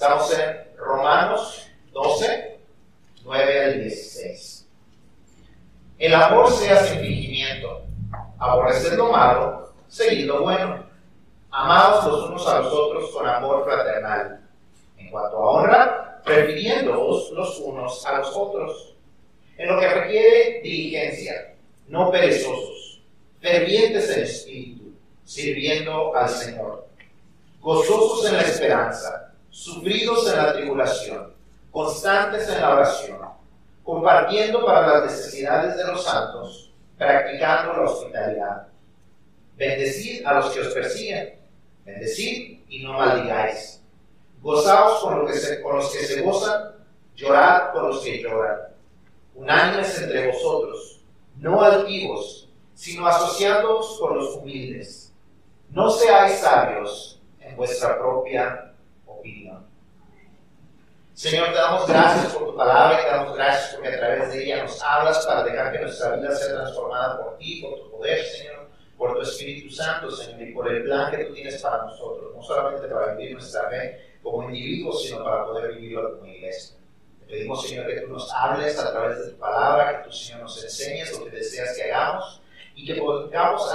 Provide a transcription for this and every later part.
Estamos en Romanos 12, 9 al 16. El amor sea sin fingimiento. Aborreced lo malo, seguid lo bueno. Amados los unos a los otros con amor fraternal. En cuanto a honra, prefiriéndoos los unos a los otros. En lo que requiere diligencia, no perezosos, fervientes en espíritu, sirviendo al Señor. Gozosos en la esperanza, sufridos en la tribulación, constantes en la oración, compartiendo para las necesidades de los santos, practicando la hospitalidad. Bendecid a los que os persiguen, bendecid y no maldigáis. Gozaos con, los que se gozan, llorad con los que lloran. Unánimes entre vosotros, no altivos, sino asociándoos con los humildes. No seáis sabios en vuestra propia opinión. Señor, te damos gracias por tu palabra y te damos gracias porque a través de ella nos hablas para dejar que nuestra vida sea transformada por ti, por tu poder, Señor, por tu Espíritu Santo, Señor, y por el plan que tú tienes para nosotros, no solamente para vivir nuestra fe como individuos, sino para poder vivirlo como iglesia. Te pedimos, Señor, que tú nos hables a través de tu palabra, que tú, Señor, nos enseñes lo que deseas que hagamos y que pongamos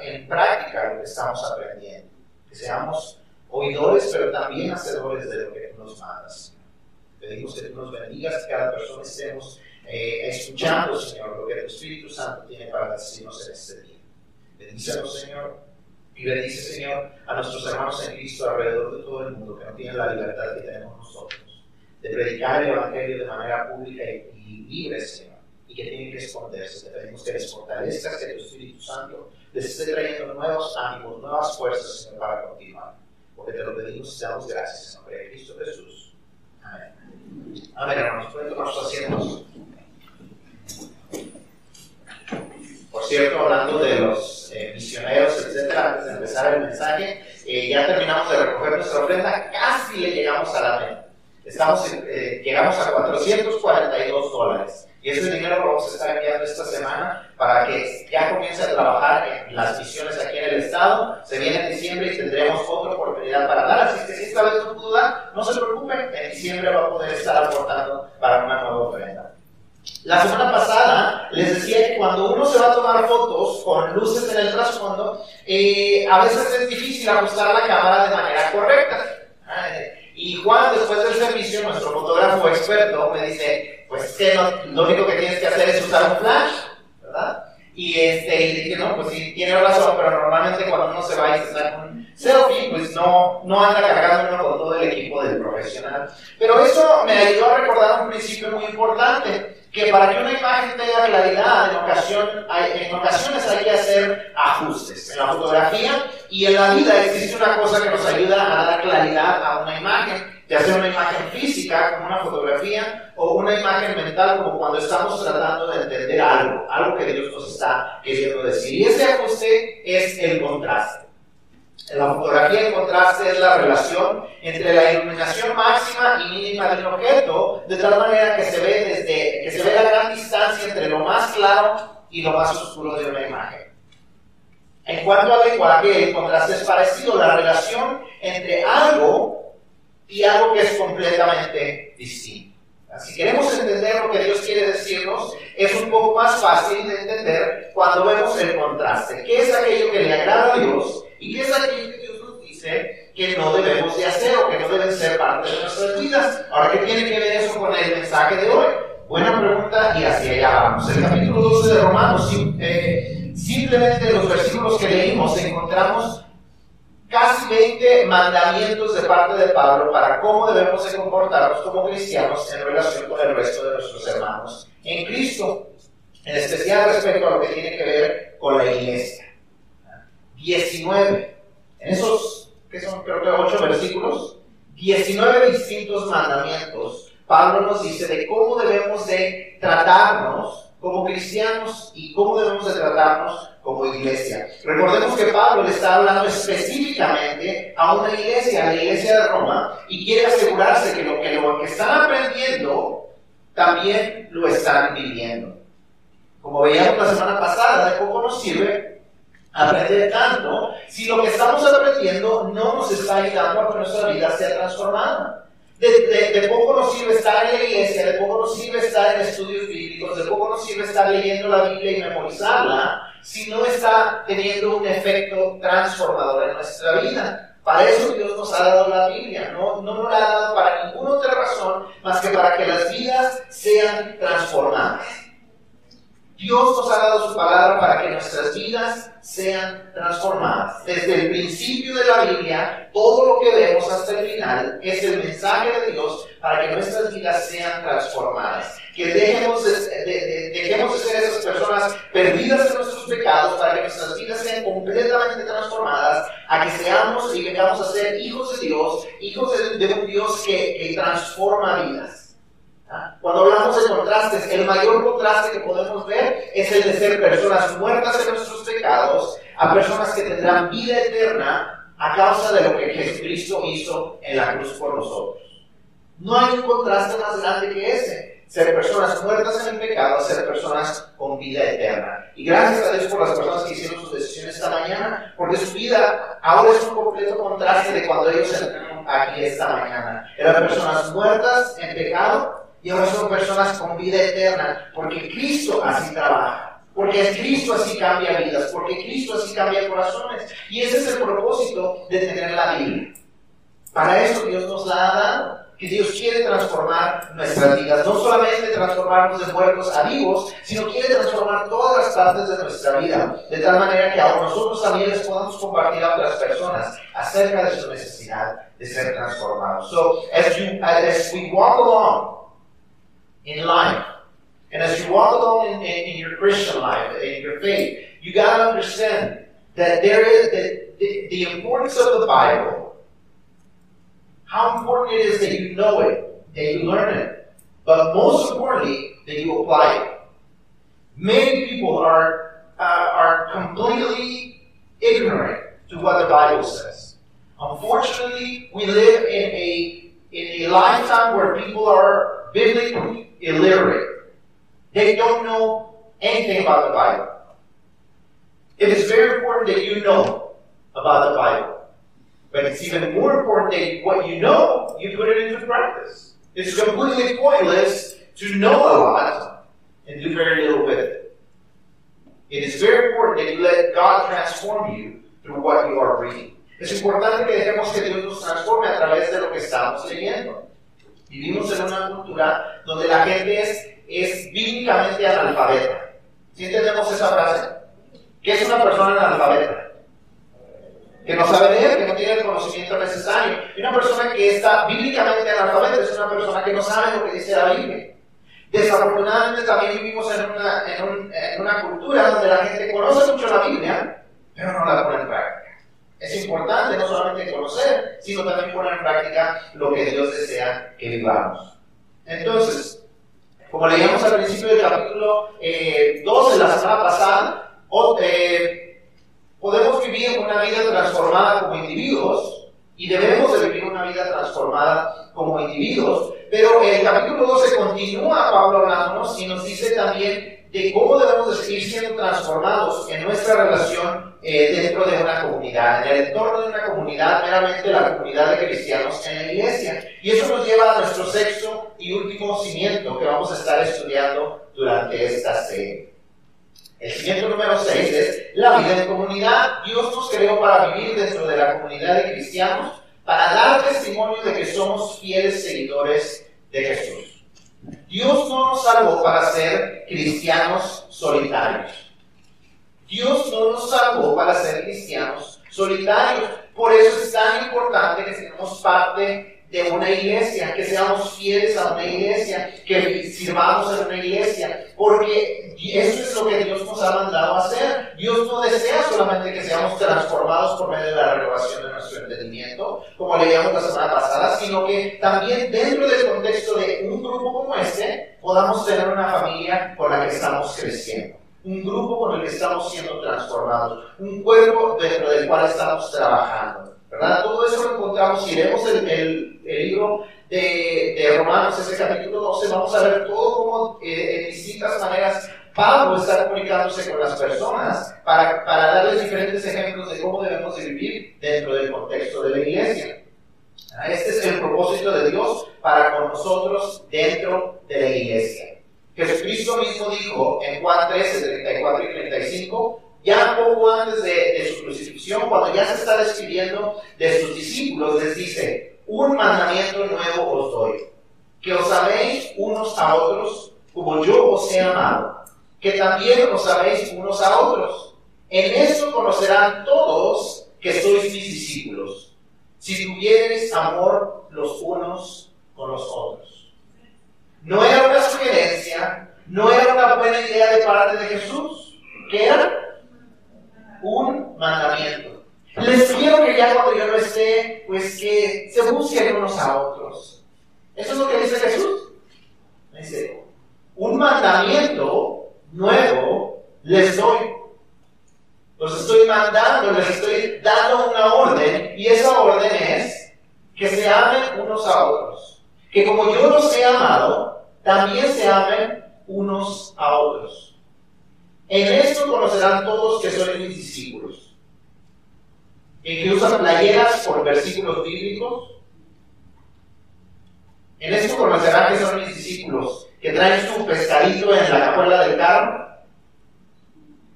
en práctica lo que estamos aprendiendo. Que seamos oidores, pero también hacedores de lo que tú nos mandas. Pedimos que tú nos bendigas, que cada persona estemos eh, escuchando, Señor, lo que el Espíritu Santo tiene para decirnos en este día. Bendícenos, Señor, y bendice, Señor, a nuestros hermanos en Cristo alrededor de todo el mundo que no tienen la libertad que tenemos nosotros, de predicar el Evangelio de manera pública y, libre, Señor, y que tienen que esconderse. Te pedimos que les fortalezcas, que tu Espíritu Santo les esté trayendo nuevos ánimos, nuevas fuerzas, Señor, para continuar. Porque te lo pedimos y te damos gracias en nombre de Cristo Jesús. Amén. Amén, hermanos. Pueden tomar sus asientos. Por cierto, hablando de los eh, misioneros, etcétera, antes de empezar el mensaje, eh, ya terminamos de recoger nuestra ofrenda, casi le llegamos a la meta. Estamos, eh, llegamos a 442 dólares. Y ese dinero lo vamos a estar enviando esta semana para que ya comience a trabajar en las misiones aquí en el Estado. Se viene en diciembre y tendremos otra oportunidad para dar. Así que si esta vez no pudo dar, no se preocupen, en diciembre va a poder estar aportando para una nueva ofrenda. La semana pasada les decía que cuando uno se va a tomar fotos con luces en el trasfondo, eh, a veces es difícil ajustar la cámara de manera correcta. Y Juan, después del servicio, nuestro fotógrafo experto, me dice, pues lo único que tienes que hacer es usar un flash, ¿verdad? Y, este, y dije, no, pues sí, tiene razón, pero normalmente cuando uno se va y se saca un selfie, pues no, no anda cargando con todo el equipo del profesional. Pero eso me ayudó a recordar un principio muy importante que para que una imagen tenga claridad, en, ocasión, en ocasiones hay que hacer ajustes. En la fotografía y en la vida existe una cosa que nos ayuda a dar claridad a una imagen, ya sea una imagen física, como una fotografía, o una imagen mental, como cuando estamos tratando de entender algo, algo que Dios nos está queriendo decir. Y ese ajuste es el contraste. En la fotografía el contraste es la relación entre la iluminación máxima y mínima de un objeto, de tal manera que se ve desde que se ve la gran distancia entre lo más claro y lo más oscuro de una imagen. En cuanto al lenguaje, el contraste es parecido, la relación entre algo y algo que es completamente distinto. Si queremos entender lo que Dios quiere decirnos, es un poco más fácil de entender cuando vemos el contraste. ¿Qué es aquello que le agrada a Dios ¿Y qué es aquello que Dios nos dice que no debemos de hacer o que no deben ser parte de nuestras vidas? Ahora, ¿qué tiene que ver eso con el mensaje de hoy? Buena pregunta y hacia allá vamos. El capítulo 12 de Romanos, eh, simplemente en los versículos que leímos encontramos casi 20 mandamientos de parte de Pablo para cómo debemos de comportarnos como cristianos en relación con el resto de nuestros hermanos en Cristo, en especial respecto a lo que tiene que ver con la iglesia. 19. En esos, que son creo que 8 versículos, 19 distintos mandamientos, Pablo nos dice de cómo debemos de tratarnos como cristianos y cómo debemos de tratarnos como iglesia. Recordemos que Pablo le está hablando específicamente a una iglesia, a la iglesia de Roma, y quiere asegurarse que lo que, lo que están aprendiendo también lo están viviendo. Como veíamos la semana pasada, de poco nos sirve aprender tanto si lo que estamos aprendiendo no nos está ayudando a que nuestra vida sea transformada. De, poco nos sirve estar en la iglesia, de poco nos sirve estar en estudios bíblicos, de poco nos sirve estar leyendo la Biblia y memorizarla, si no está teniendo un efecto transformador en nuestra vida. Para eso Dios nos ha dado la Biblia, no, no nos la ha dado para ninguna otra razón más que para que las vidas sean transformadas. Dios nos ha dado su palabra para que nuestras vidas sean transformadas. Desde el principio de la Biblia, todo lo que vemos hasta el final es el mensaje de Dios para que nuestras vidas sean transformadas. Que dejemos de, dejemos de ser esas personas perdidas en nuestros pecados para que nuestras vidas sean completamente transformadas, a que seamos y vengamos a ser hijos de Dios, hijos de, un Dios que, que transforma vidas. Cuando hablamos de contrastes, el mayor contraste que podemos ver es el de ser personas muertas en nuestros pecados a personas que tendrán vida eterna a causa de lo que Jesucristo hizo en la cruz por nosotros. No hay un contraste más grande que ese. Ser personas muertas en el pecado ser personas con vida eterna. Y gracias a Dios por las personas que hicieron sus decisiones esta mañana, porque su vida ahora es un completo contraste de cuando ellos entraron aquí esta mañana. Eran personas muertas en pecado y ahora son personas con vida eterna, porque Cristo así trabaja, porque Cristo así cambia vidas, porque Cristo así cambia corazones. Y ese es el propósito de tener la Biblia. Para eso Dios nos la ha dado, que Dios quiere transformar nuestras vidas, no solamente transformarnos de muertos a vivos, sino quiere transformar todas las partes de nuestra vida, de tal manera que ahora nosotros también les podamos compartir a otras personas acerca de su necesidad de ser transformados. So, as, you, as we walk along, in life. And as you walk along in, in, in your Christian life, in your faith, you got to understand that there is that the, the importance of the Bible, how important it is that you know it, that you learn it, but most importantly, that you apply it. Many people are, uh, are completely ignorant to what the Bible says. Unfortunately, we live in a, in a lifetime where people are biblically illiterate. They don't know anything about the Bible. It is very important that you know about the Bible. But it's even more important that what you know, you put it into practice. It's completely pointless to know a lot and do very little with it. It is very important that you let God transform you through what you are reading. Es importante que dejemos que Dios nos transforme a través de lo que estamos leyendo. Vivimos en una cultura donde la gente es, bíblicamente analfabeta. ¿Sí entendemos esa frase? ¿Qué es una persona analfabeta? Que no sabe leer, que no tiene el conocimiento necesario. Y una persona que está bíblicamente analfabeta es una persona que no sabe lo que dice la Biblia. Desafortunadamente también vivimos en una, en, una cultura donde la gente conoce mucho la Biblia, pero no la pone en. Es importante no solamente conocer, sino también poner en práctica lo que Dios desea que vivamos. Entonces, como leíamos al principio del capítulo eh, 2 de la semana pasada, eh, podemos vivir una vida transformada como individuos y debemos de vivir una vida transformada como individuos, pero el capítulo 12 continúa Pablo hablándonos y nos dice también de cómo debemos de seguir siendo transformados en nuestra relación eh, dentro de una comunidad, en el entorno de una comunidad, meramente la comunidad de cristianos en la iglesia. Y eso nos lleva a nuestro sexto y último cimiento que vamos a estar estudiando durante esta serie. El cimiento número 6 es la vida en comunidad. Dios nos creó para vivir dentro de la comunidad de cristianos, para dar testimonio de que somos fieles seguidores de Jesús. Dios no nos salvó para ser cristianos solitarios. Dios no nos salvó para ser cristianos solitarios. Por eso es tan importante que seamos parte de una iglesia, que seamos fieles a una iglesia, que sirvamos en una iglesia, porque eso es lo que Dios nos ha mandado a hacer. Dios no desea solamente que seamos transformados por medio de la renovación de nuestro entendimiento, como leíamos la semana pasada, sino que también dentro del contexto de un grupo como este, podamos tener una familia con la que estamos creciendo un grupo con el que estamos siendo transformados, un cuerpo dentro del cual estamos trabajando. ¿Verdad? Todo eso lo encontramos, si leemos el, el, libro de, de, Romanos, ese capítulo 12, vamos a ver todo cómo eh, en distintas maneras Pablo está comunicándose con las personas para, para darles diferentes ejemplos de cómo debemos de vivir dentro del contexto de la iglesia. Este es el propósito de Dios para con nosotros dentro de la iglesia. Jesucristo mismo dijo en Juan 13, 34 y 35, ya poco antes de, su crucifixión, cuando ya se está despidiendo de sus discípulos, les dice, un mandamiento nuevo os doy, que os améis unos a otros como yo os he amado, que también os améis unos a otros. En esto conocerán todos que sois mis discípulos, si tuviereis amor los unos con los otros. No era una sugerencia, no era una buena idea de parte de Jesús, que era un mandamiento. Les quiero que ya cuando yo no esté, pues que se busquen unos a otros. Eso es lo que dice Jesús. Dice, un mandamiento nuevo les doy. Los estoy mandando, les estoy dando una orden y esa orden es que se amen unos a otros. Que como yo los he amado, también se amen unos a otros. En esto conocerán todos que soy mis discípulos. En que usan playeras por versículos bíblicos. En esto conocerán que son mis discípulos que traen su pescadito en la cajuela del carro.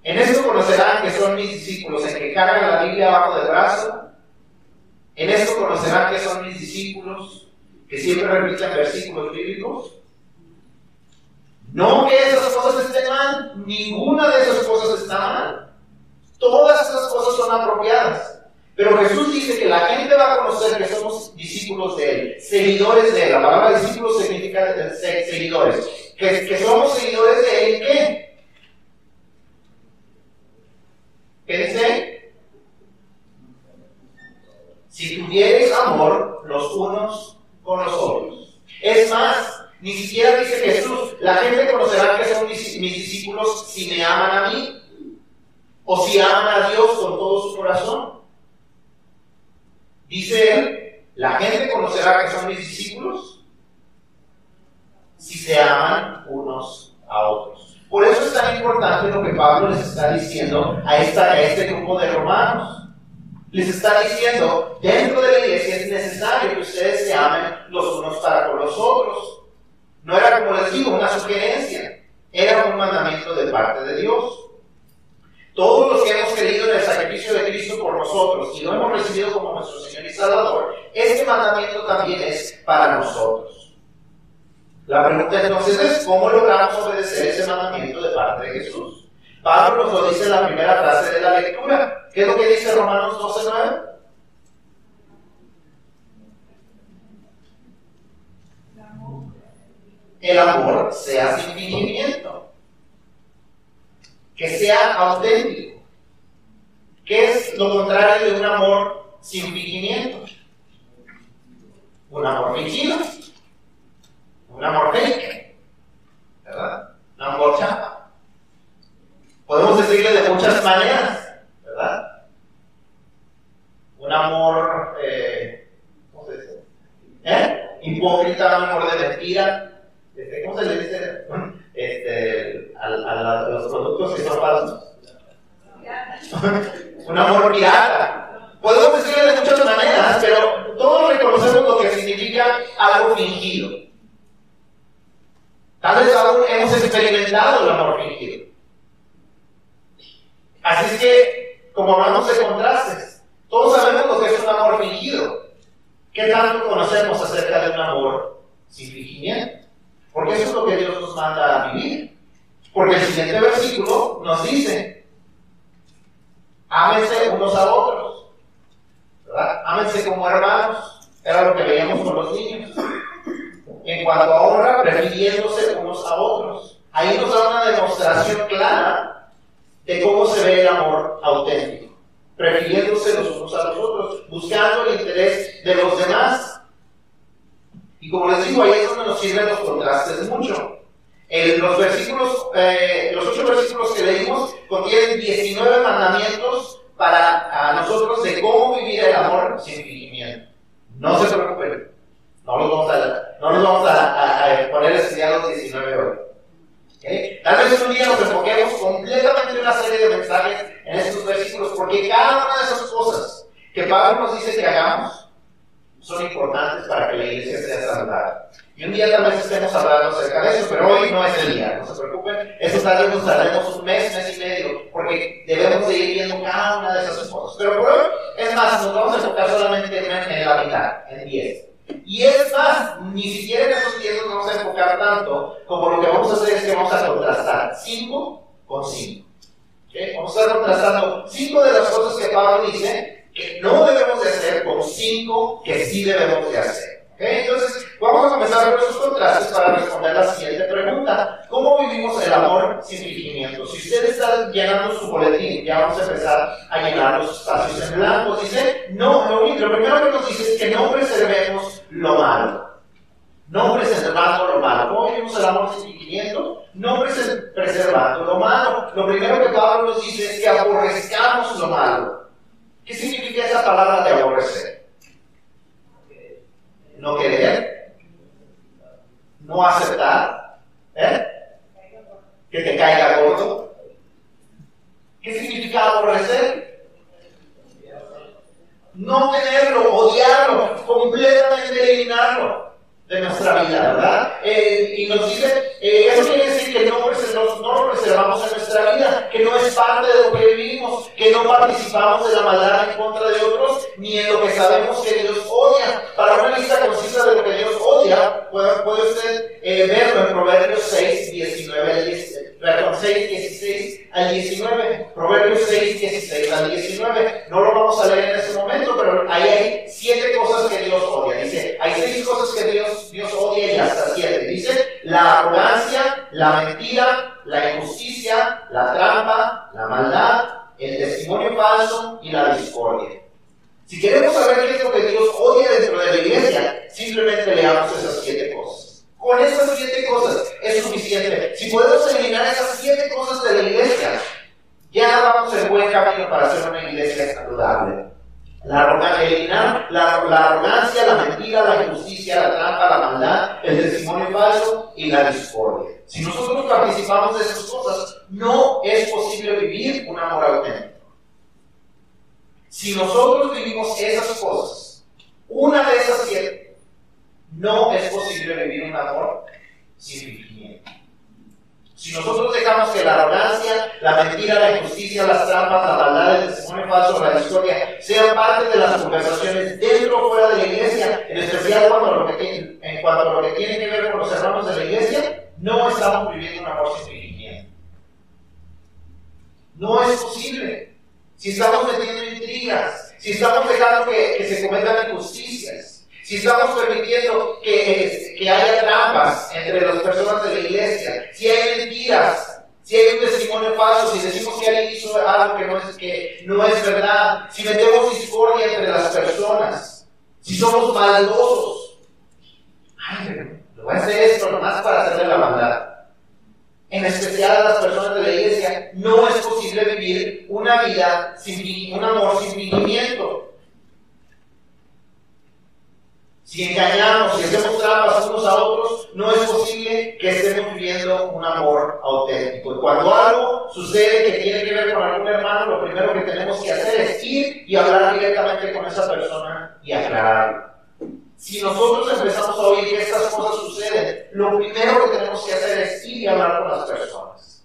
En esto conocerán que son mis discípulos, en que cargan la Biblia abajo del brazo. En esto conocerán que son mis discípulos, que siempre repiten versículos bíblicos. No que esas cosas estén mal, ninguna de esas cosas está mal. Todas esas cosas son apropiadas. Pero Jesús dice que la gente va a conocer que somos discípulos de Él, seguidores de Él. La palabra discípulos significa seguidores. Que, que somos seguidores de Él, ¿qué? ¿Qué dice? Si tuvieres amor los unos con los otros. Es más, ni siquiera dice Jesús, la gente conocerá que son mis, discípulos si me aman a mí o si aman a Dios con todo su corazón. Dice él, la gente conocerá que son mis discípulos si se aman unos a otros. Por eso es tan importante lo que Pablo les está diciendo a, esta, a este grupo de romanos. Les está diciendo, dentro de la iglesia es necesario que ustedes se amen los unos para con los otros. No era como les digo, una sugerencia, era un mandamiento de parte de Dios. Todos los que hemos creído en el sacrificio de Cristo por nosotros y lo hemos recibido como nuestro Señor y Salvador, este mandamiento también es para nosotros. La pregunta entonces es, ¿cómo logramos obedecer ese mandamiento de parte de Jesús? Pablo nos lo dice en la primera frase de la lectura. ¿Qué es lo que dice Romanos 12.9? El amor sea sin fingimiento que sea auténtico. ¿Qué es lo contrario de un amor sin fingimiento? Un amor fingido, un amor fake, ¿verdad? Un amor chapa. Podemos decirle de muchas maneras, ¿verdad? Un amor, eh, ¿cómo se dice? ¿Eh? Hipócrita, un amor de mentira. Este, ¿Cómo se le dice? este, a, a, los productos que son falsos. un amor pirata. Podemos decirlo de muchas maneras, pero todos reconocemos lo que significa algo fingido. Tal vez aún hemos experimentado el amor fingido. Así es que, como hablamos de contrastes, todos sabemos lo que es un amor fingido. ¿Qué tanto conocemos acerca de un amor sin fingimiento? Porque eso es lo que Dios nos manda a vivir. Porque el siguiente versículo nos dice, ámense unos a otros. ¿verdad? Ámense como hermanos. Era lo que veíamos con los niños. En cuanto a honra, prefiriéndose unos a otros. Ahí nos da una demostración clara de cómo se ve el amor auténtico. Prefiriéndose los unos a los otros, buscando el interés de los demás y como les digo, ahí es donde nos sirven los contrastes mucho. Los versículos, eh, los ocho versículos que leímos contienen 19 mandamientos para nosotros de cómo vivir el amor sin fingimiento. No se preocupen, no los vamos a, no los vamos a, poner a estudiar los 19 hoy. Tal vez un día nos enfoquemos completamente en una serie de mensajes en estos versículos, porque cada una de esas cosas que Pablo nos dice que hagamos son importantes para que la iglesia sea saludable. Y un día tal vez estemos hablando acerca de eso, pero hoy no es el día, no se preocupen. Eso tal vez nos tardemos un mes, mes y medio, porque debemos de ir viendo cada una de esas cosas. Pero por hoy, es más, nos vamos a enfocar solamente en la mitad, en 10. Y es más, ni siquiera en esos 10 nos vamos a enfocar tanto, como lo que vamos a hacer es que vamos a contrastar 5 con 5. Vamos a estar contrastando 5 de las cosas que Pablo dice que no debemos de hacer con 5 que sí debemos de hacer. Entonces, vamos a comenzar con esos contrastes para responder la siguiente pregunta. ¿Cómo vivimos el amor sin fingimiento? Si usted está llenando su boletín, ya vamos a empezar a llenar los espacios en blanco. Dice, no, lo, lo primero que nos dice es que no preservemos lo malo. No preservando lo malo. ¿Cómo vivimos el amor sin fingimiento? No preservando lo malo. Lo primero que Pablo nos dice es que aborrezcamos lo malo. ¿Qué significa esa palabra de aborrecer? no querer, no aceptar, ¿eh? que te caiga gordo. ¿Qué significa aborrecer? No tenerlo, odiarlo, completamente eliminarlo de nuestra vida, ¿verdad? Eh, y nos dice, eh, eso quiere decir que no, no, lo preservamos en nuestra vida, que no es parte de lo que vivimos, que no participamos de la maldad en contra de otros, ni en lo que sabemos que Dios odia. Para una lista concisa de lo que Dios odia, puede, usted eh, verlo en Proverbios 6, 19 al 16, perdón, 6, 16 al 19, Proverbios 6, 16 al 19. No lo vamos a leer en este momento, pero ahí hay siete cosas que Dios odia. Dice, hay seis cosas que Dios Dios, odia y hasta siete. Dice, la arrogancia, la mentira, la injusticia, la trampa, la maldad, el testimonio falso y la discordia. Si queremos saber qué es lo que Dios odia dentro de la iglesia, simplemente leamos esas siete cosas. Con esas siete cosas es suficiente. Si podemos eliminar esas siete cosas de la iglesia, ya vamos en buen camino para hacer una iglesia saludable. La arrogancia, eliminar la, arrogancia, la mentira, la injusticia, la trampa, la maldad, el testimonio falso y la discordia. Si nosotros participamos de esas cosas, no es posible vivir un amor auténtico. Si nosotros vivimos esas cosas, una de esas siete, no es posible vivir un amor sin fingimiento. Si nosotros dejamos que la arrogancia, la mentira, la injusticia, las trampas, la maldad, el testimonio falso, la historia sean parte de las conversaciones dentro o fuera de la iglesia, en especial cuando lo que en cuanto a lo que tiene que ver con los hermanos de la iglesia, no estamos viviendo un amor sin fingimiento. No es posible. Si estamos metiendo intrigas, si estamos dejando que, que se cometan injusticias, si estamos permitiendo que, que haya trampas entre las personas de la iglesia, si hay mentiras, si hay un testimonio falso, si decimos que alguien hizo algo que no es, que no es verdad, si metemos discordia entre las personas, si somos maldosos, ay, lo voy a hacer esto nomás para hacerle la maldad. En especial a las personas de la iglesia, no es posible vivir una vida sin un amor sin fingimiento. Si engañamos, si hacemos trampas unos a otros, no es posible que estemos viviendo un amor auténtico. Y cuando algo sucede que tiene que ver con algún hermano, lo primero que tenemos que hacer es ir y hablar directamente con esa persona y aclararlo. Si nosotros empezamos a oír que estas cosas suceden, lo primero que tenemos que hacer es ir y hablar con las personas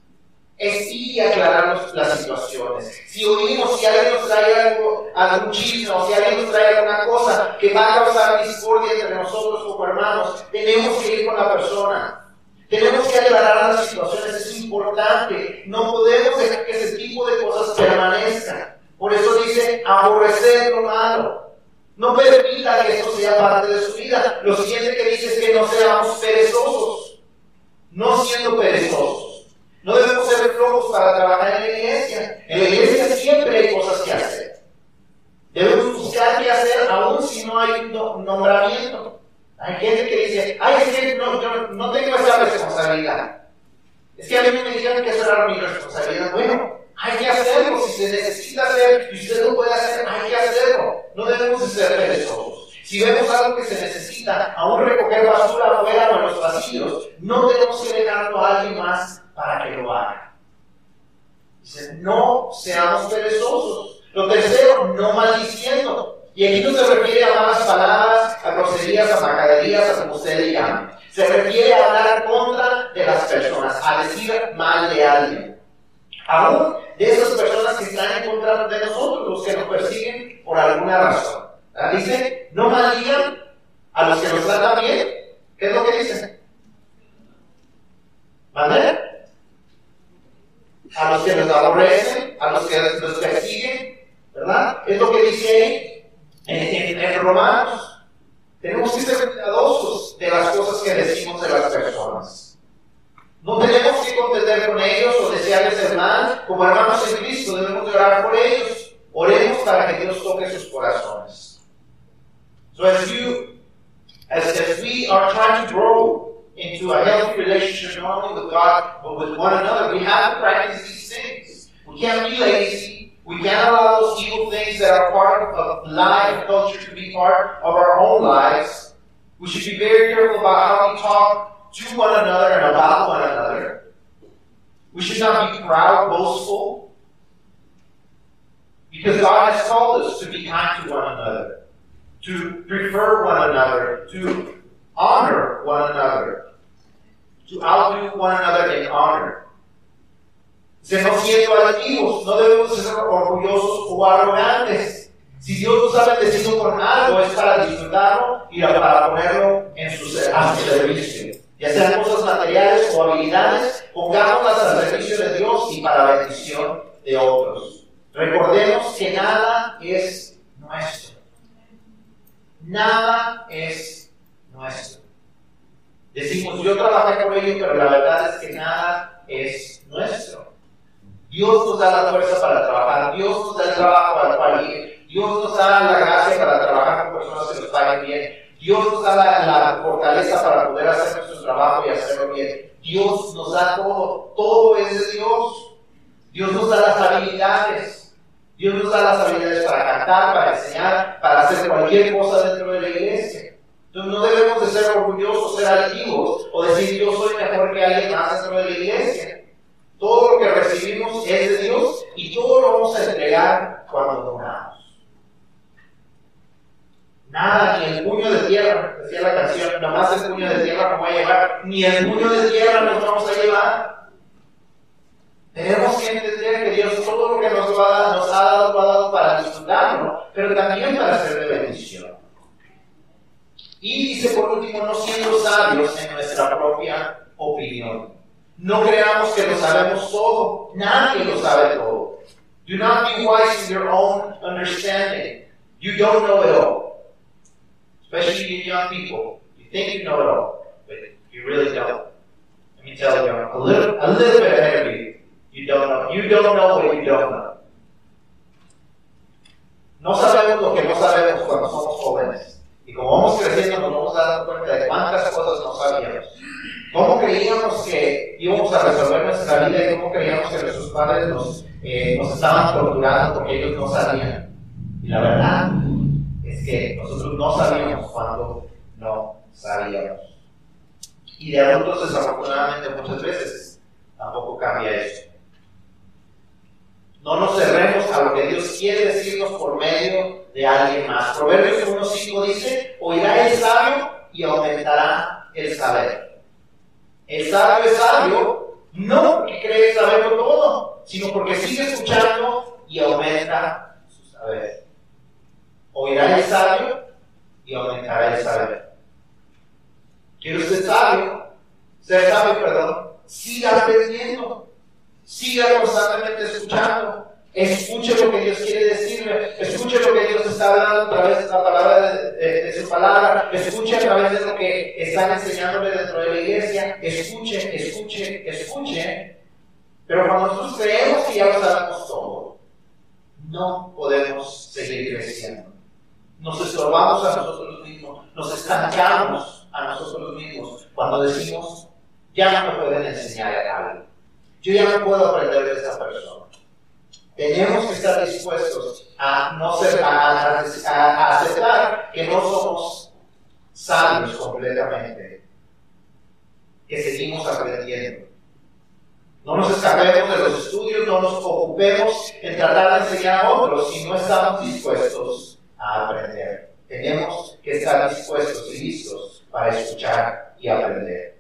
es ir y aclarar las situaciones. Si oímos, si alguien nos trae algo, algún chisme o si alguien nos trae alguna cosa que va a causar discordia entre nosotros como hermanos, tenemos que ir con la persona. Tenemos que aclarar las situaciones, es importante. No podemos dejar que ese tipo de cosas permanezcan. Por eso dice aborrecer lo malo. No permita que eso sea parte de su vida. Lo siguiente que dice es que no seamos perezosos. No siendo perezosos. No debemos ser flojos para trabajar en la iglesia. En la iglesia siempre hay cosas que hacer. Debemos buscar qué hacer aún si no hay nombramiento. Hay gente que dice, ay, es que no, yo no tengo esa responsabilidad. Es que a mí me dijeron que eso era mi responsabilidad. Bueno, hay que hacerlo. Si se necesita hacer y usted lo puede hacer, hay que hacerlo. No debemos ser perezosos. Si vemos algo que se necesita, aún recoger basura afuera o en los pasillos, no tenemos que dejarlo a alguien más para que lo haga. Dice, no seamos perezosos. Lo tercero, no maldiciendo. Y aquí no se refiere a malas palabras, a groserías, a majaderías, a como usted le llame. Se refiere a hablar contra de las personas, a decir mal de alguien. Aún de esas personas que están en contra de nosotros, los que nos persiguen por alguna razón. Dice, no maldigan a los que nos tratan bien. ¿Qué es lo que dice? ¿Vale? A los que nos aborrecen, a los que nos persiguen, ¿verdad? Es lo que dice en, en Romanos. Tenemos que ser cuidadosos de las cosas que decimos de las personas. No tenemos que contender con ellos o desearles el mal. Como hermanos en Cristo debemos orar por ellos. Oremos para que Dios toque sus corazones. So as you, as, as we are trying to grow into a healthy relationship not only with God but with one another, we have to practice these things. We can't be lazy. We can't allow those evil things that are part of life culture to be part of our own lives. We should be very careful about how we talk to one another and about one another. We should not be proud, boastful, because God has called us to be kind to one another, to prefer one another, to honor one another, to outdo one another in honor. No siendo altivos, no debemos ser orgullosos o arrogantes. Si Dios nos ha bendecido con algo, es para disfrutarlo y para ponerlo en su, a su servicio. Ya sean cosas materiales o habilidades, pongámoslas al servicio de Dios y para bendición de otros. Recordemos que nada es nuestro. Nada es nuestro. Decimos, yo trabajé con ellos, pero la verdad es que nada es nuestro. Dios nos da la fuerza para trabajar, Dios nos da el trabajo para cual Dios nos da la gracia para trabajar con personas que nos paguen bien, Dios nos da la, fortaleza para poder hacer nuestro trabajo y hacerlo bien. Dios nos da todo, todo es de Dios. Dios nos da las habilidades. Dios nos da las habilidades para cantar, para enseñar, para hacer cualquier cosa dentro de la iglesia. Entonces no debemos de ser orgullosos, ser altivos o decir yo soy mejor que alguien más dentro de la iglesia. Todo lo que recibimos es de Dios y todo lo vamos a entregar cuando donamos. Nada, ni el puño de tierra, decía la canción, nomás el puño de tierra nos va a llevar, ni el puño de tierra nos vamos a llevar. Tenemos que entender que Dios todo lo que nos, va, nos ha dado, lo ha dado para disfrutarlo, pero también para ser bendición. Y dice por último, no siendo sabios en nuestra propia opinión. No creamos que lo sabemos todo. Nadie lo sabe todo. Do not be wise in your own understanding. You don't know it all. Especially you young people. You think you know it all, but you really don't. Let me tell you, I'm a little, a little bit ahead of you. You don't know. You don't know what you don't know. No sabemos lo que no sabemos cuando somos jóvenes. Y como vamos creciendo nos vamos dando cuenta de cuántas cosas no sabíamos. ¿Cómo creíamos que íbamos a resolver nuestra vida y cómo creíamos que nuestros padres nos, eh, nos estaban torturando porque ellos no sabían? Y la verdad es que nosotros no sabíamos cuando no sabíamos. Y de adultos, desafortunadamente, muchas veces tampoco cambia eso. No nos cerremos a lo que Dios quiere decirnos por medio de alguien más. Proverbios 1.5 dice, oirá el sabio y aumentará el saber. El sabio es sabio no porque cree saberlo todo, sino porque sigue escuchando y aumenta su saber. Oirá el sabio y aumentará el saber. ¿Quiere usted sabio? Ser sabio, perdón. Siga aprendiendo. Siga constantemente escuchando. Escuche lo que Dios quiere decirle, escuche lo que Dios está hablando a través de la palabra su palabra, escuche a través de lo que están enseñándole dentro de la iglesia, escuche, escuche, escuche. Pero cuando nosotros creemos que ya lo sabemos todo, no podemos seguir creciendo. Nos estorbamos a nosotros mismos, nos estancamos a nosotros mismos cuando decimos, ya no me pueden enseñar algo. Yo ya no puedo aprender de esa persona. Tenemos que estar dispuestos a, no ser, a, aceptar que no somos sabios completamente, que seguimos aprendiendo. No nos escapemos de los estudios, no nos ocupemos en tratar de enseñar a otros si no estamos dispuestos a aprender. Tenemos que estar dispuestos y listos para escuchar y aprender.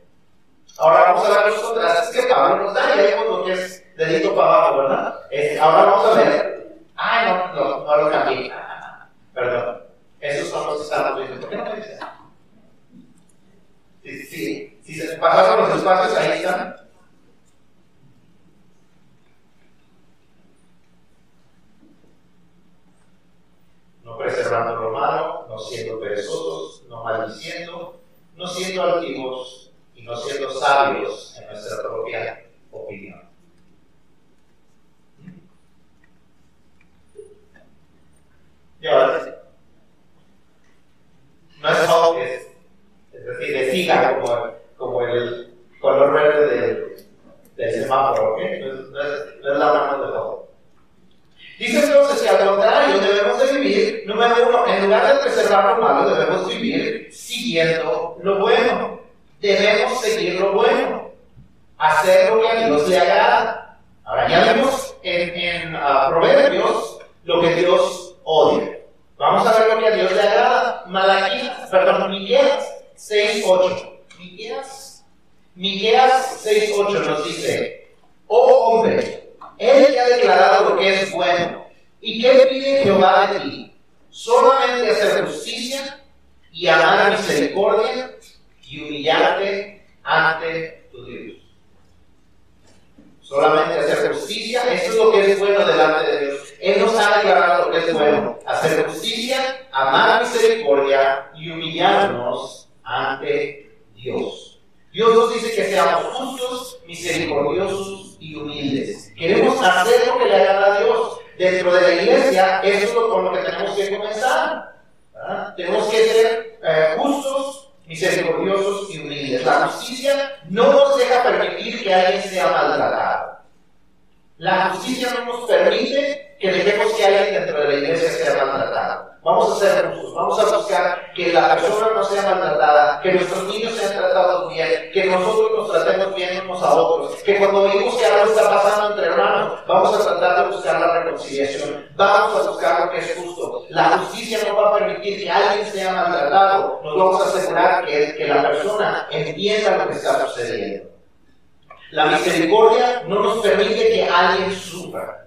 Ahora vamos a ver los contrastes que Pablo nos da. Ya vemos lo que es dedito para abajo, ¿verdad? Este, ahora vamos a ver. Ay, no, no, no lo cambié. Perdón. Esos son los que. ¿Por qué no me dicen? Sí, sí, Si se pasaron los espacios, ahí están. No preservando lo malo, no siendo perezosos, no maldiciendo, no siendo altivos y no siendo sabios en nuestra propia opinión. Y ahora no es focus, es decir, de siga como el color verde del, del semáforo, ¿ok? No es, no es, no es la mano de foco. Dice entonces que al contrario debemos de vivir, número uno, en lugar de preservar lo malo, debemos vivir siguiendo lo bueno. Debemos seguir lo bueno. Hacer lo que a Dios le agrada. Ahora ya vemos en, en uh, Proverbios lo que Dios odia. Vamos a ver lo que a Dios le agrada. Malaquías, perdón, Miqueas 6.8. Miqueas, Miqueas 6.8 nos dice, oh hombre, él te ha declarado lo que es bueno. ¿Y qué pide Jehová de ti? Solamente hacer justicia y amar misericordia y humillarte ante tu Dios. Solamente hacer justicia, eso es lo que es bueno delante de Dios. Él nos ha declarado lo que es bueno. Hacer justicia, amar misericordia y humillarnos ante Dios. Dios nos dice que seamos justos, misericordiosos y humildes. Queremos hacer lo que le agrada a Dios. Dentro de la iglesia, eso es lo con lo que tenemos que comenzar. ¿verdad? Tenemos que ser eh, justos, misericordiosos y humildes. La justicia no nos deja permitir que alguien sea maltratado. La justicia no nos permite que dejemos que alguien dentro de la iglesia sea maltratado. Vamos a ser justos, vamos a buscar que la persona no sea maltratada, que nuestros niños sean tratados bien, que nosotros nos tratemos bien unos a otros, que cuando vemos que algo está pasando entre hermanos, vamos a tratar de buscar la reconciliación, vamos a buscar lo que es justo. La justicia no va a permitir que alguien sea maltratado, nos vamos a asegurar que, que la persona entienda lo que está sucediendo. La misericordia no nos permite que alguien sufra.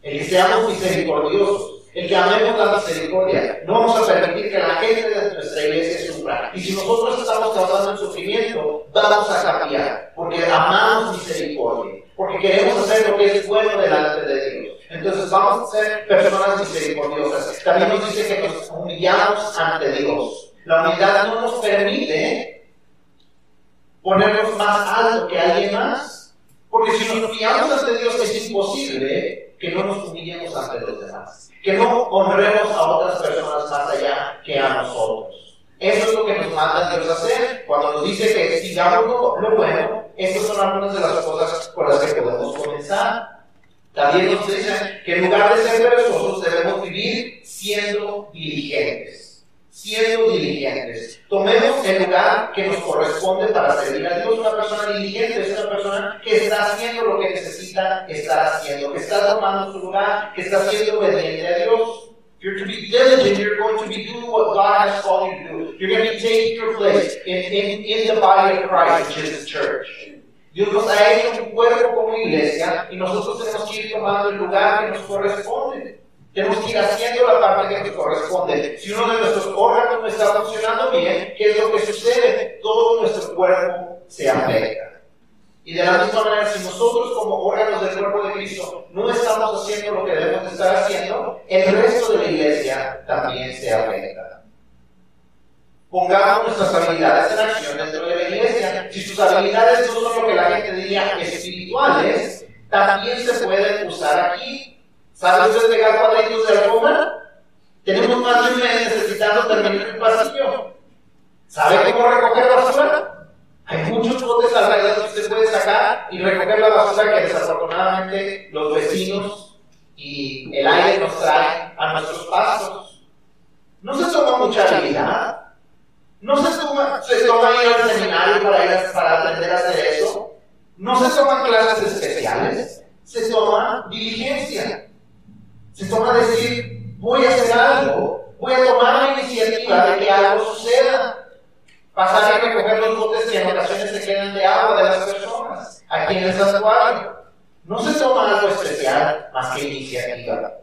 El que seamos misericordiosos, el que amemos la misericordia, no vamos a permitir que la gente de nuestra iglesia sufra. Y si nosotros estamos causando el sufrimiento, vamos a cambiar, porque amamos misericordia, porque queremos hacer lo que es bueno delante de Dios. Entonces vamos a ser personas misericordiosas. También nos dice que nos humillamos ante Dios. La humildad no nos permite ponernos más alto que alguien más. Porque si nos humillamos ante Dios es imposible que no nos humillemos ante los demás. Que no honremos a otras personas más allá que a nosotros. Eso es lo que nos manda Dios hacer cuando nos dice que sigamos lo, lo bueno. Estas son algunas de las cosas con las que podemos comenzar. También nos dice que en lugar de ser perezosos debemos vivir siendo diligentes. Siendo diligentes. Tomemos el lugar que nos corresponde para servir a Dios. Una persona diligente es una persona que está haciendo lo que necesita estar haciendo, que está tomando su lugar, que está siendo obediente a Dios. You're to be diligent. You're going to be doing what God has called you to do. You're going to be taking your place in, in, in the body of Christ, which is the church. Dios nos ha hecho un cuerpo como iglesia y nosotros tenemos que ir tomando el lugar que nos corresponde. Tenemos que ir haciendo la parte que corresponde. Si uno de nuestros órganos no está funcionando bien, ¿qué es lo que sucede? Todo nuestro cuerpo se afecta. Y de la misma manera, si nosotros como órganos del cuerpo de Cristo no estamos haciendo lo que debemos de estar haciendo, el resto de la iglesia también se afecta. Pongamos nuestras habilidades en acción dentro de la iglesia. Si sus habilidades no son lo que la gente diría espirituales, también se pueden usar aquí. ¿Sabe usted pegar cuadritos de alfombra? Tenemos más de un mes necesitando terminar el pasillo. ¿Sabe cómo recoger basura? Hay muchos botes alrededor que usted puede sacar y recoger la basura que desafortunadamente los vecinos y el aire nos traen a nuestros pasos. No se toma mucha habilidad. No se toma, se toma ir al seminario para, ir a, para aprender a hacer eso. No se toman clases especiales. Se toma diligencia. Se toma decir, voy a hacer algo Voy a tomar la iniciativa de que algo suceda. Pasar a recoger los botes que en ocasiones se quedan de agua de las personas, aquí en el santuario. No se toma algo especial más que iniciativa.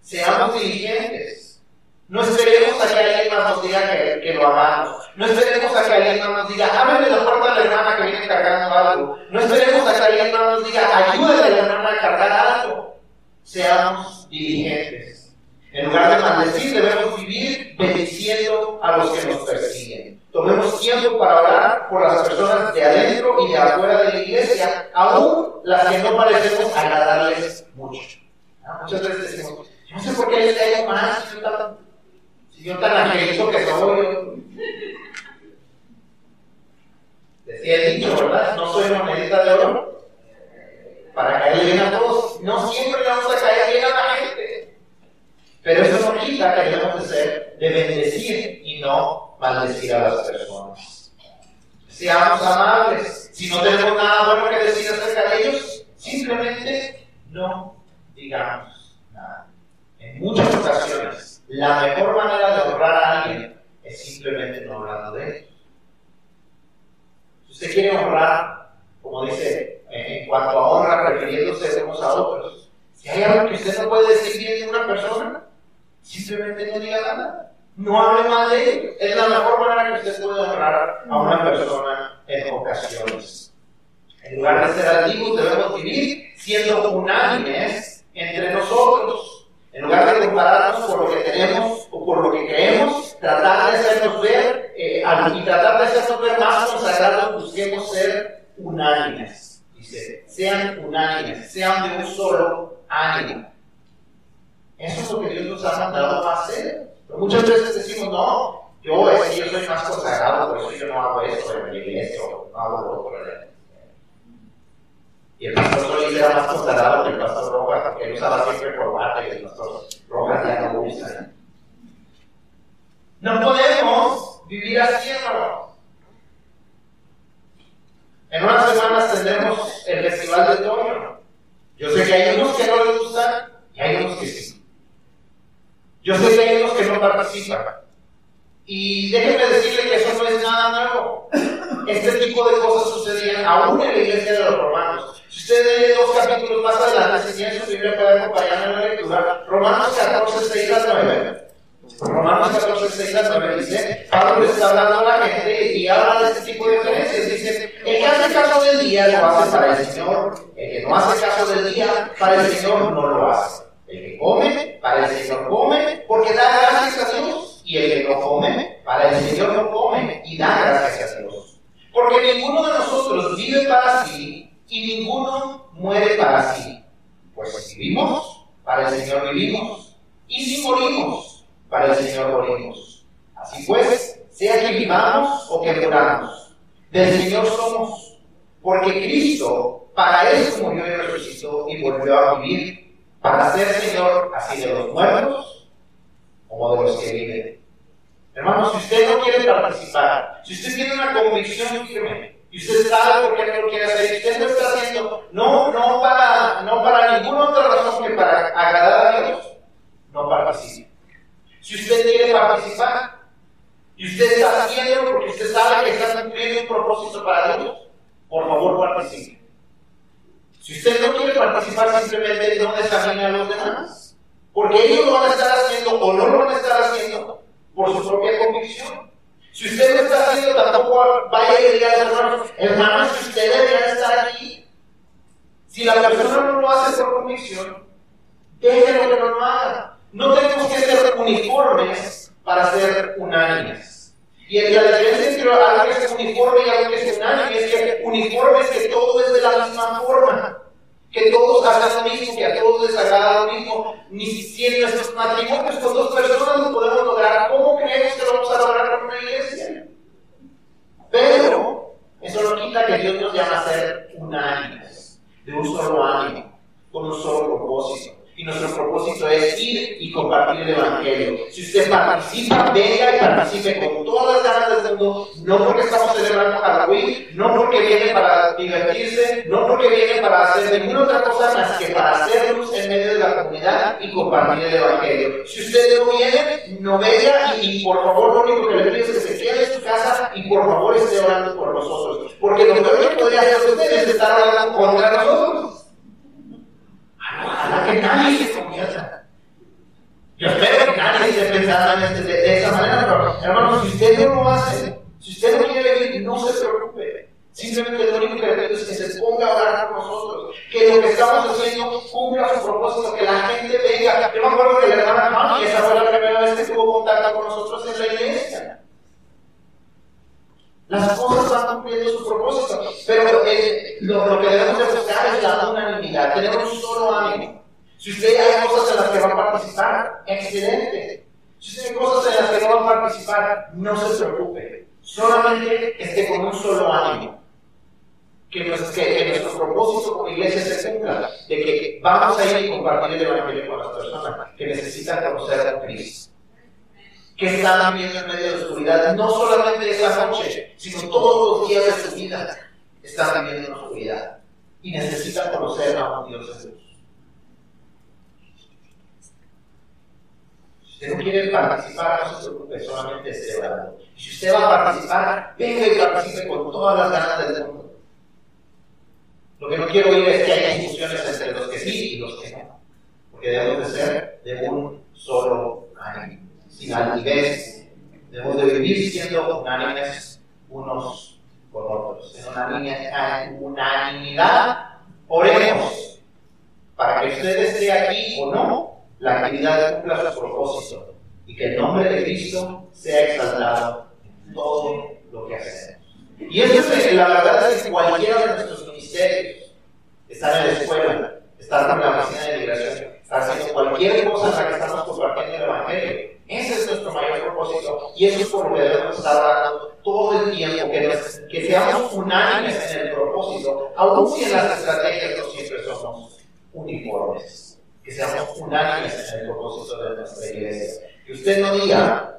Seamos diligentes. No esperemos a que alguien más nos diga que, lo hagamos. No esperemos a que alguien más nos diga, ábrele la puerta a la hermana que viene cargando algo. No esperemos a que alguien más nos diga, ayúdale a la hermana a cargar algo. Seamos diligentes. En lugar de maldecir, debemos vivir bendiciendo a los que nos persiguen. Tomemos tiempo para orar por las personas de adentro y de afuera de la iglesia, aún las que no parecemos agradarles mucho. Muchas veces decimos, no sé por qué les caigo más, yo tan, si yo tan angelito que soy. Decía el dicho, ¿verdad? No soy monedita de oro para caerle bien a todos. No siempre le vamos a caer bien a la gente. Pero eso no quita que debemos de ser de bendecir y no maldecir a las personas. Seamos amables. Si no tenemos nada bueno que decir acerca de ellos, simplemente no digamos nada. En muchas ocasiones, la mejor manera de honrar a alguien es simplemente no hablando de ellos. Si usted quiere honrar, como dice, en cuanto a honra, refiriéndose a otros, si hay algo que usted no puede decir bien de una persona, Simplemente no diga nada. No hable mal de ellos. Es la mejor manera que usted puede honrar a una persona en ocasiones. En lugar de ser antiguos, debemos vivir siendo unánimes entre nosotros. En lugar de compararnos por lo que tenemos o por lo que creemos, tratar de hacernos ver eh, y tratar de hacernos ver más consagrados, busquemos ser unánimes. Dice, sean unánimes, sean de un solo ánimo. Eso es lo que Dios nos ha mandado a hacer. Muchas veces decimos, no, yo, es yo soy más consagrado, por eso yo no hago esto en la iglesia o no hago lo otro. Y el pastor Solís era más consagrado que el pastor Rojas, porque él usaba siempre corbata y el pastor Rojas ya no usa. No podemos vivir haciéndolo. En unas semanas tendremos el festival de otoño. Yo sé que hay unos que no les gustan y hay unos que sí. Yo sé que hay unos que no participan. Y déjenme decirle que eso no es nada nuevo. Este tipo de cosas sucedían aún en la iglesia de los romanos. Si usted lee dos capítulos más adelante, si tiene su Biblia puede acompañarme en la lectura, Romanos 14, 6 a 9. Romanos 14, 6 a 9 dice, Pablo le está hablando a la gente y habla de este tipo de diferencias. Dice, el que hace caso del día lo hace para el Señor, el que no hace caso del día para el Señor no lo hace. El que come, para el Señor come, porque da gracias a Dios. Y el que no come, para el Señor no come y da gracias a Dios. Porque ninguno de nosotros vive para sí y ninguno muere para sí. Pues si vivimos, para el Señor vivimos. Y si morimos, para el Señor morimos. Así pues, sea que vivamos o que muramos, del Señor somos. Porque Cristo para eso murió y resucitó y volvió a vivir para ser Señor así de los muertos como de los que viven. Hermanos, si usted no quiere participar, si usted tiene una convicción firme y usted sabe por qué no lo quiere hacer, y usted lo está haciendo no, no, para, no para ninguna otra razón que para agradar a Dios, no participe. Si usted quiere participar y usted está haciendo porque usted sabe que está cumpliendo un propósito para Dios, por favor participe. Si usted no quiere participar, simplemente no desafíe a los demás. Porque ellos lo van a estar haciendo o no lo van a estar haciendo por su propia convicción. Si usted lo está haciendo, tampoco vaya y diga a los hermanos, hermanos, si usted debería estar aquí. Si la persona no lo hace por convicción, déjenlo que no lo haga. No tenemos que ser uniformes para ser unánimes. Y la diferencia entre algo que es uniforme y algo que es unánime es que uniforme es que todo es de la misma forma que todos hagan lo mismo, que a todos les agrada lo mismo, ni si en nuestros matrimonios con dos personas lo podemos lograr, ¿cómo creemos que vamos a lograr con una iglesia? Pero eso no quita que Dios nos llama a ser unánimes, de un solo ánimo, con un solo propósito. Y nuestro propósito es ir y compartir el Evangelio. Si usted participa, venga y participe con todas las ganas del mundo, no porque estamos celebrando Halloween, no porque viene para divertirse, no porque viene para hacer ninguna otra cosa más que para hacer luz en medio de la comunidad y compartir el Evangelio. Si usted no viene, no venga y, por favor lo único que le pido es que se quede en su casa y por favor esté orando por nosotros. Porque lo peor que podría hacer usted es estar orando contra nosotros. Ojalá que nadie se convierta. Yo espero que nadie esté pensando de, de, esa manera, pero hermanos, si usted no lo hace, si usted no quiere venir, no se preocupe. Simplemente lo único que le pido es que se ponga a orar por nosotros, que lo que estamos haciendo cumpla su propósito, que la gente venga. Yo me acuerdo que la hermana esa fue la primera vez que tuvo contacto con nosotros en la iglesia. Las cosas van cumpliendo su propósito, pero eh, lo, que debemos de buscar es la unanimidad, tener un solo ánimo. Si usted hay cosas en las que va a participar, excelente. Si usted hay cosas en las que no va a participar, no se preocupe. Solamente esté con un solo ánimo. Que, nuestro, que, nuestro propósito como iglesia se cumpla, de que vamos a ir y compartir el Evangelio con las personas que necesitan conocer a Cristo que están viviendo en medio de la oscuridad, no solamente esa noche, sino todos los días de su vida están viviendo en la oscuridad y necesitan conocer a un Dios luz. Si usted no quiere participar, no se preocupe, solamente esté orando. Y si usted va a participar, venga y participe con todas las ganas del mundo. Lo que no quiero oír es que haya discusiones entre los que sí y los que no, porque debemos de ser de un solo ánimo sin altivez. Debemos de vivir siendo unánimes unos con otros. En unanimidad, oremos para que usted esté aquí o no, la actividad cumpla su propósito y que el nombre de Cristo sea exaltado en todo lo que hacemos. Y eso es la verdad es que cualquiera de nuestros ministerios, estar en la escuela, estar en la oficina de migración, haciendo cualquier cosa en la que estamos compartiendo el Evangelio, ese es nuestro mayor propósito y eso es por lo que debemos estar hablando todo el tiempo, que, seamos unánimes en el propósito, aun si en las estrategias no siempre somos uniformes, que seamos unánimes en el propósito de nuestra iglesia. Que usted no diga,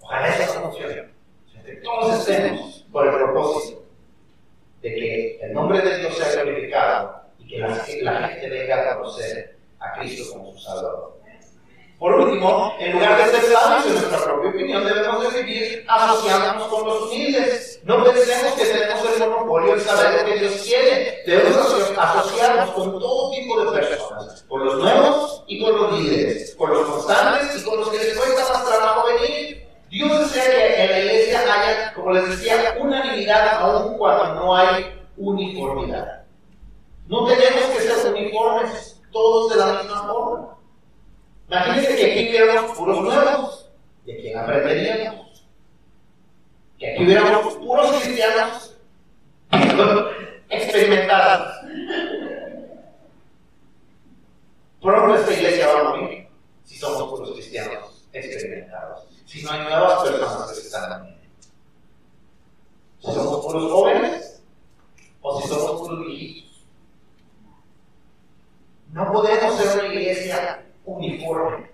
ojalá no funcione, todos estemos por el propósito de que el nombre de Dios sea glorificado y que la, la gente venga a conocer a Cristo como su Salvador. Por último, en lugar de ser sabios en nuestra propia opinión, debemos de vivir asociándonos con los humildes. No pensemos que tenemos el monopolio de saber lo que Dios quiere. Debemos asociarnos con todo tipo de personas, con los nuevos y con los líderes, con los constantes y con los que les cuesta más trabajo venir. Dios desea que en la iglesia haya, como les decía, unanimidad aun cuando no hay uniformidad. No tenemos que ser uniformes, todos de la misma forma. Imagínense que aquí hubiéramos puros nuevos, ¿de quién aprenderíamos? Que aquí hubiéramos puros cristianos experimentados. Pronto esta iglesia va a morir si somos puros cristianos experimentados. Si no hay nuevas personas que están también. Si somos puros jóvenes o si somos puros viejitos. No podemos ser una iglesia uniforme,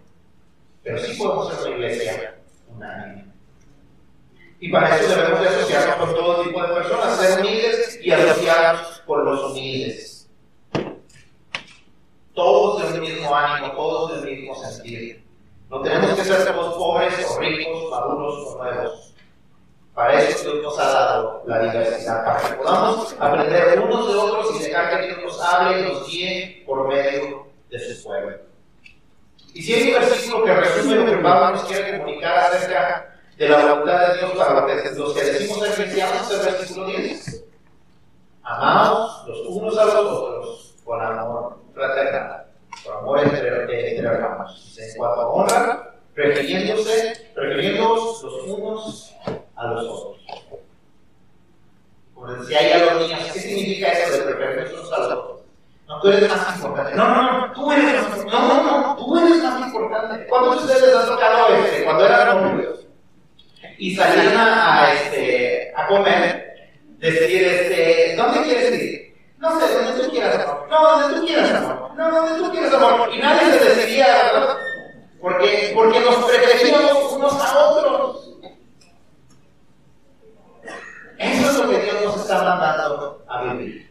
pero sí podemos ser una iglesia unánime. Y para eso debemos de asociarnos con todo tipo de personas, ser humildes y asociarnos con los humildes. Todos del mismo ánimo, todos del mismo sentido. No tenemos que ser pobres o ricos, maduros o nuevos. Para eso Dios nos ha dado la diversidad, para que podamos aprender unos de otros y dejar que Dios nos hable y nos guíe por medio de su pueblo. Y si hay un versículo que resume lo que Pablo nos quiere comunicar acerca de la voluntad de Dios para los que decimos ser cristianos, es el versículo 10. Amados los unos a los otros con amor fraternal, por amor entre, entre hermanos. En cuanto a honra, prefiriéndoos los unos a los otros. Como decía ahí a los niños, ¿qué significa eso de preferirnos unos a los otros? No, tú eres más importante. No, no, no, tú eres más importante. ¿Cuántos de ustedes les han tocado este, cuando eran novios? Y salían a, este, a comer, decir, este, ¿dónde quieres ir? No sé, donde tú quieras, amor. No, donde tú quieras, amor. No, no, tú quieres amor. Y nadie se decidía, ¿verdad? Porque, porque nos preferíamos unos a otros. Eso es lo que Dios nos está mandando a vivir.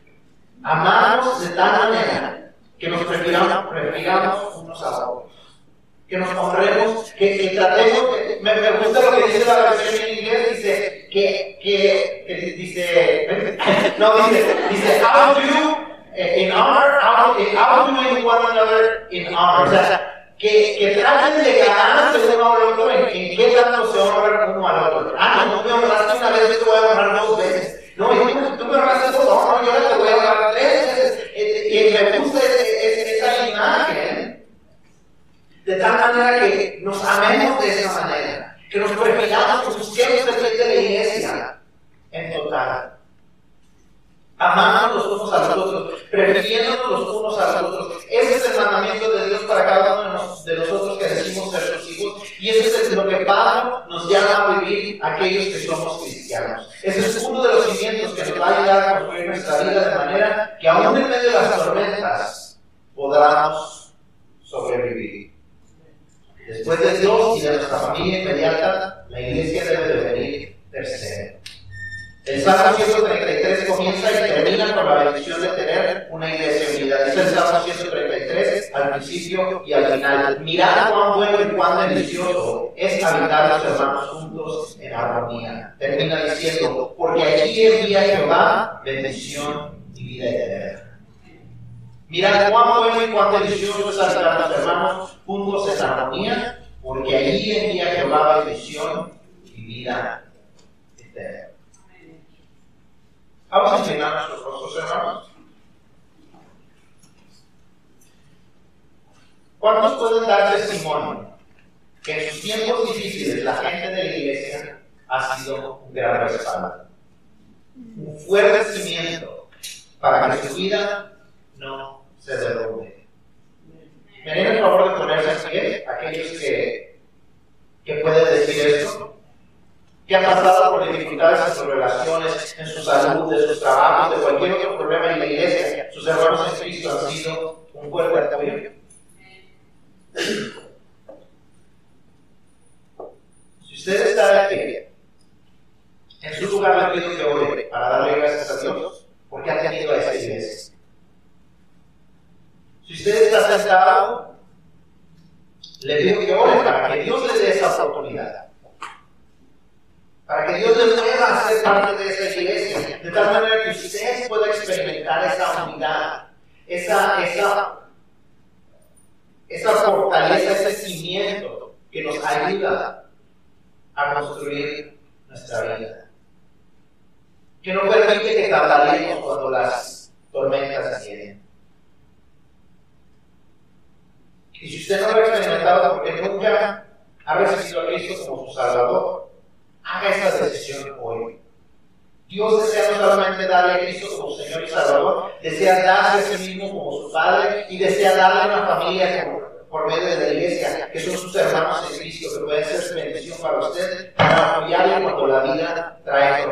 Amarnos de tal manera que nos prefiramos unos a otros. Que nos honremos, que, que tratemos, me, me, gusta lo que dice la versión en inglés, dice que, que, que dice, no, dice, dice, how do you, in honor, you one another in honor? O sea, que, que traten de ganarse uno al otro en, en qué tanto se honra uno al otro. Ah, no, me honraste una vez, yo te voy a honrar dos veces. No, y tú, me honraste dos, no, yo te voy a honrar tres veces. Y me gusta de tal manera que nos amemos de esa manera, que nos prefiramos, que busquemos el rey de la iglesia en total amando los unos a los otros, prefiriéndonos los unos a los otros. Ese es el mandamiento de Dios para cada uno de nosotros que decimos ser sus hijos. Y eso es lo que Pablo nos llama a vivir aquellos que somos cristianos. Ese es uno de los cimientos que nos va a ayudar a construir nuestra vida de manera que aún en medio de las tormentas podamos sobrevivir. Después de Dios y de nuestra familia inmediata, la iglesia debe de venir tercero. El Salmo 133 comienza y termina con la bendición de tener una iglesia unida. Dice el Salmo 133 al principio y al final. Mirad cuán bueno y cuán delicioso es habitar los hermanos juntos en armonía. Termina diciendo, porque allí envía Jehová bendición y vida eterna. Mirad cuán bueno y cuán delicioso es habitar los hermanos juntos en armonía, porque allí envía Jehová bendición y vida eterna. Vamos a inclinar nuestros rostros, hermanos. ¿Cuántos pueden dar testimonio que en sus tiempos difíciles la gente de la iglesia ha sido un gran respaldo? Un fuerte cimiento para que su vida no se derrumbe. ¿Me el favor de ponerse en pie aquellos que, que pueden decir esto? que han pasado por dificultades en sus relaciones, en su salud, en sus trabajos, de cualquier otro problema en la iglesia, sus hermanos en Cristo han sido un fuerte apoyo. Si usted está aquí, en su lugar le pido que ore para darle gracias a Dios porque ha tenido a esa iglesia. Usted está sentado, le pido que ore para que Dios le dé esa oportunidad para que Dios le mueva a ser parte de esa iglesia, de tal manera que usted pueda experimentar esa unidad, esa, esa, esa fortaleza, ese cimiento que nos ayuda a construir nuestra vida. Que no permite que tambaleemos cuando las tormentas vienen. Y si usted no lo ha experimentado porque nunca ha recibido a Cristo como su Salvador, haga esa decisión hoy. Dios desea no solamente darle a Cristo como Señor y Salvador, desea darle a sí mismo como su Padre y desea darle una familia por medio de la iglesia, que son sus hermanos en Cristo, que pueden ser bendición para usted, para apoyarle cuando la vida trae